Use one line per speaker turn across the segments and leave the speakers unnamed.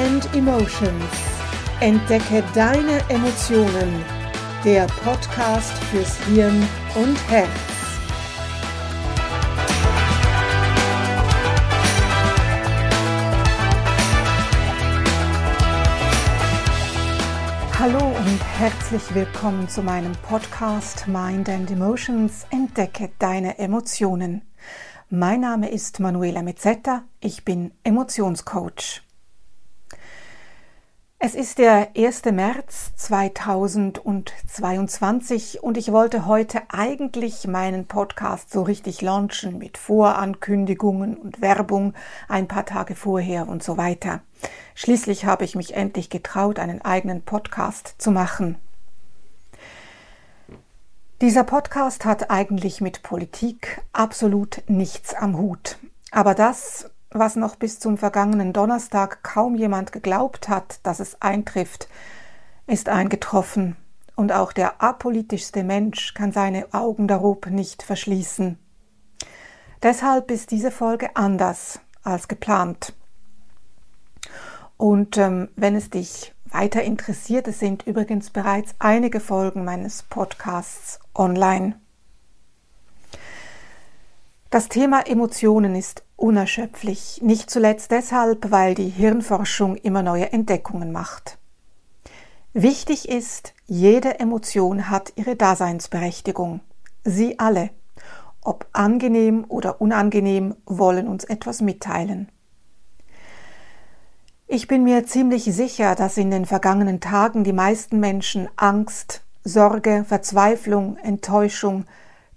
and Emotions. Entdecke deine Emotionen. Der Podcast fürs Hirn und Herz. Hallo und herzlich willkommen zu meinem Podcast Mind and Emotions. Entdecke deine Emotionen. Mein Name ist Manuela Mezzetta. Ich bin Emotionscoach. Es ist der 1. März 2022 und ich wollte heute eigentlich meinen Podcast so richtig launchen mit Vorankündigungen und Werbung ein paar Tage vorher und so weiter. Schließlich habe ich mich endlich getraut, einen eigenen Podcast zu machen. Dieser Podcast hat eigentlich mit Politik absolut nichts am Hut. Aber das was noch bis zum vergangenen Donnerstag kaum jemand geglaubt hat, dass es eintrifft, ist eingetroffen, und auch der apolitischste Mensch kann seine Augen darob nicht verschließen. Deshalb ist diese Folge anders als geplant. Und ähm, wenn es dich weiter interessiert, es sind übrigens bereits einige Folgen meines Podcasts online. Das Thema Emotionen ist unerschöpflich, nicht zuletzt deshalb, weil die Hirnforschung immer neue Entdeckungen macht. Wichtig ist, jede Emotion hat ihre Daseinsberechtigung. Sie alle, ob angenehm oder unangenehm, wollen uns etwas mitteilen. Ich bin mir ziemlich sicher, dass in den vergangenen Tagen die meisten Menschen Angst, Sorge, Verzweiflung, Enttäuschung,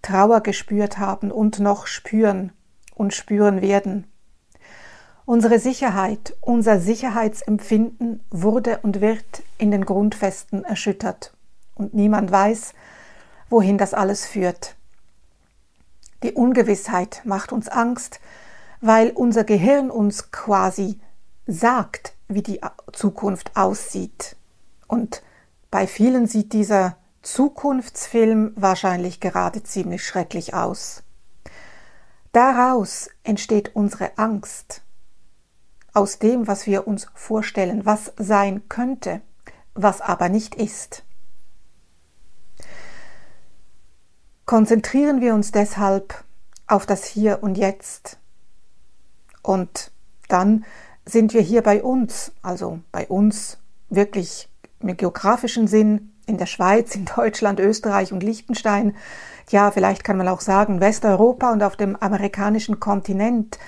Trauer gespürt haben und noch spüren und spüren werden. Unsere Sicherheit, unser Sicherheitsempfinden wurde und wird in den Grundfesten erschüttert. Und niemand weiß, wohin das alles führt. Die Ungewissheit macht uns Angst, weil unser Gehirn uns quasi sagt, wie die Zukunft aussieht. Und bei vielen sieht dieser Zukunftsfilm wahrscheinlich gerade ziemlich schrecklich aus. Daraus entsteht unsere Angst. Aus dem, was wir uns vorstellen, was sein könnte, was aber nicht ist. Konzentrieren wir uns deshalb auf das Hier und Jetzt. Und dann sind wir hier bei uns, also bei uns wirklich im geografischen Sinn, in der Schweiz, in Deutschland, Österreich und Liechtenstein, ja, vielleicht kann man auch sagen Westeuropa und auf dem amerikanischen Kontinent.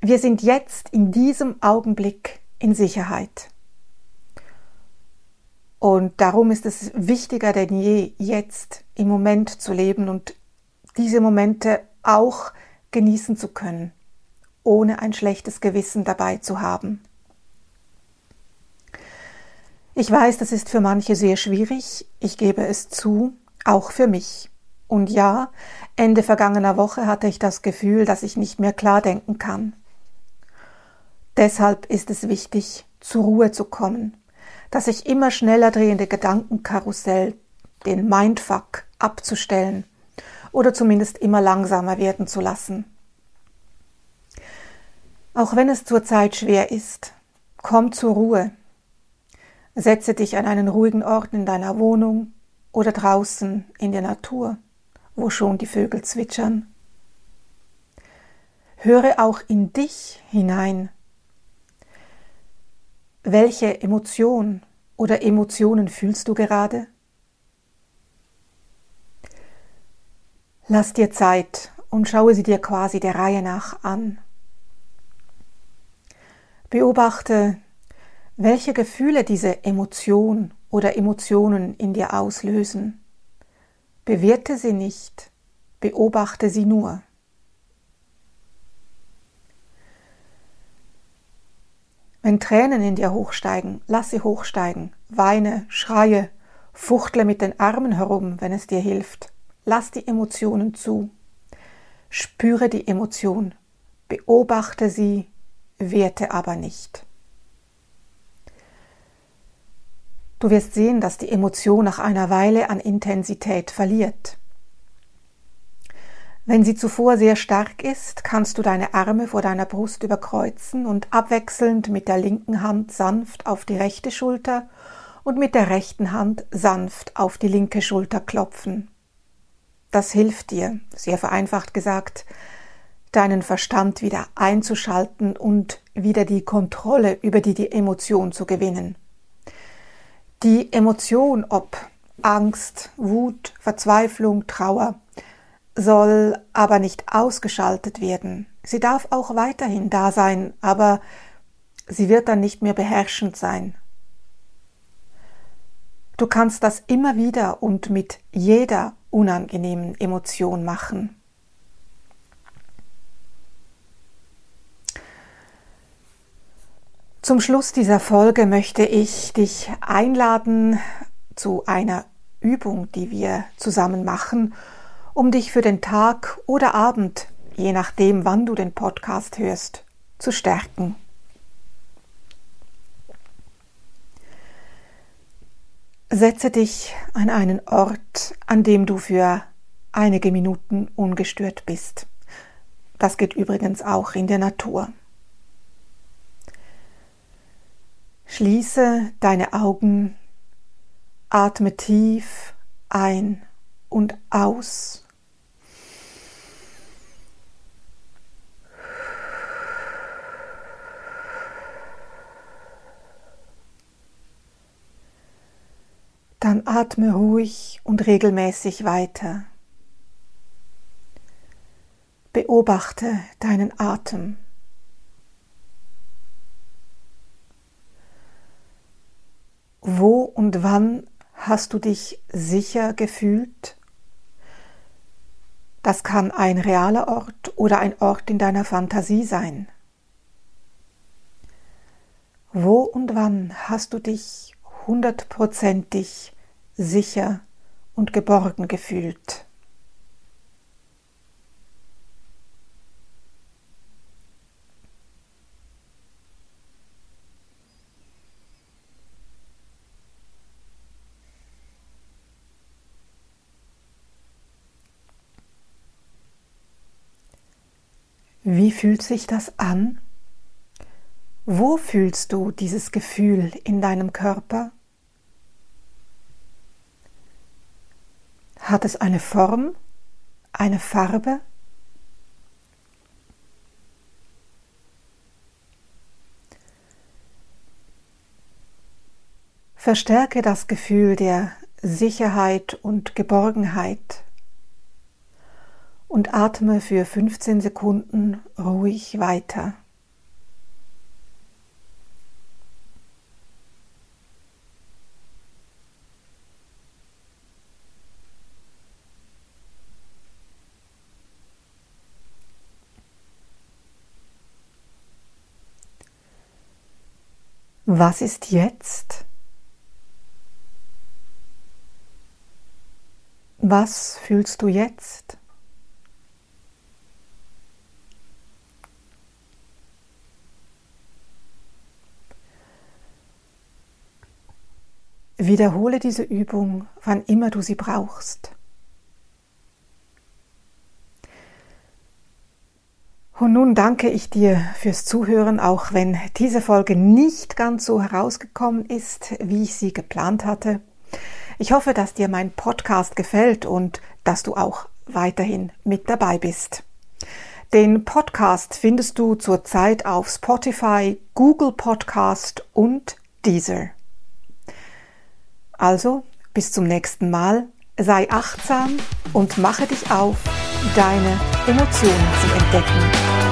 Wir sind jetzt in diesem Augenblick in Sicherheit. Und darum ist es wichtiger denn je, jetzt im Moment zu leben und diese Momente auch genießen zu können, ohne ein schlechtes Gewissen dabei zu haben. Ich weiß, das ist für manche sehr schwierig, ich gebe es zu, auch für mich. Und ja, Ende vergangener Woche hatte ich das Gefühl, dass ich nicht mehr klar denken kann. Deshalb ist es wichtig, zur Ruhe zu kommen, das sich immer schneller drehende Gedankenkarussell, den Mindfuck, abzustellen oder zumindest immer langsamer werden zu lassen. Auch wenn es zurzeit schwer ist, komm zur Ruhe Setze dich an einen ruhigen Ort in deiner Wohnung oder draußen in der Natur, wo schon die Vögel zwitschern. Höre auch in dich hinein. Welche Emotion oder Emotionen fühlst du gerade? Lass dir Zeit und schaue sie dir quasi der Reihe nach an. Beobachte welche Gefühle diese Emotion oder Emotionen in dir auslösen. Bewerte sie nicht, beobachte sie nur. Wenn Tränen in dir hochsteigen, lass sie hochsteigen, weine, schreie, fuchtle mit den Armen herum, wenn es dir hilft. Lass die Emotionen zu. Spüre die Emotion, beobachte sie, werte aber nicht. Du wirst sehen, dass die Emotion nach einer Weile an Intensität verliert. Wenn sie zuvor sehr stark ist, kannst du deine Arme vor deiner Brust überkreuzen und abwechselnd mit der linken Hand sanft auf die rechte Schulter und mit der rechten Hand sanft auf die linke Schulter klopfen. Das hilft dir, sehr vereinfacht gesagt, deinen Verstand wieder einzuschalten und wieder die Kontrolle über die, die Emotion zu gewinnen. Die Emotion, ob Angst, Wut, Verzweiflung, Trauer, soll aber nicht ausgeschaltet werden. Sie darf auch weiterhin da sein, aber sie wird dann nicht mehr beherrschend sein. Du kannst das immer wieder und mit jeder unangenehmen Emotion machen. Zum Schluss dieser Folge möchte ich dich einladen zu einer Übung, die wir zusammen machen, um dich für den Tag oder Abend, je nachdem, wann du den Podcast hörst, zu stärken. Setze dich an einen Ort, an dem du für einige Minuten ungestört bist. Das geht übrigens auch in der Natur. Schließe deine Augen, atme tief ein und aus. Dann atme ruhig und regelmäßig weiter. Beobachte deinen Atem. Wo und wann hast du dich sicher gefühlt? Das kann ein realer Ort oder ein Ort in deiner Fantasie sein. Wo und wann hast du dich hundertprozentig sicher und geborgen gefühlt. Wie fühlt sich das an? Wo fühlst du dieses Gefühl in deinem Körper? Hat es eine Form, eine Farbe? Verstärke das Gefühl der Sicherheit und Geborgenheit und atme für 15 Sekunden ruhig weiter. Was ist jetzt? Was fühlst du jetzt? Wiederhole diese Übung, wann immer du sie brauchst. Und nun danke ich dir fürs Zuhören, auch wenn diese Folge nicht ganz so herausgekommen ist, wie ich sie geplant hatte. Ich hoffe, dass dir mein Podcast gefällt und dass du auch weiterhin mit dabei bist. Den Podcast findest du zurzeit auf Spotify, Google Podcast und Deezer. Also, bis zum nächsten Mal, sei achtsam und mache dich auf deine Emotionen zu entdecken.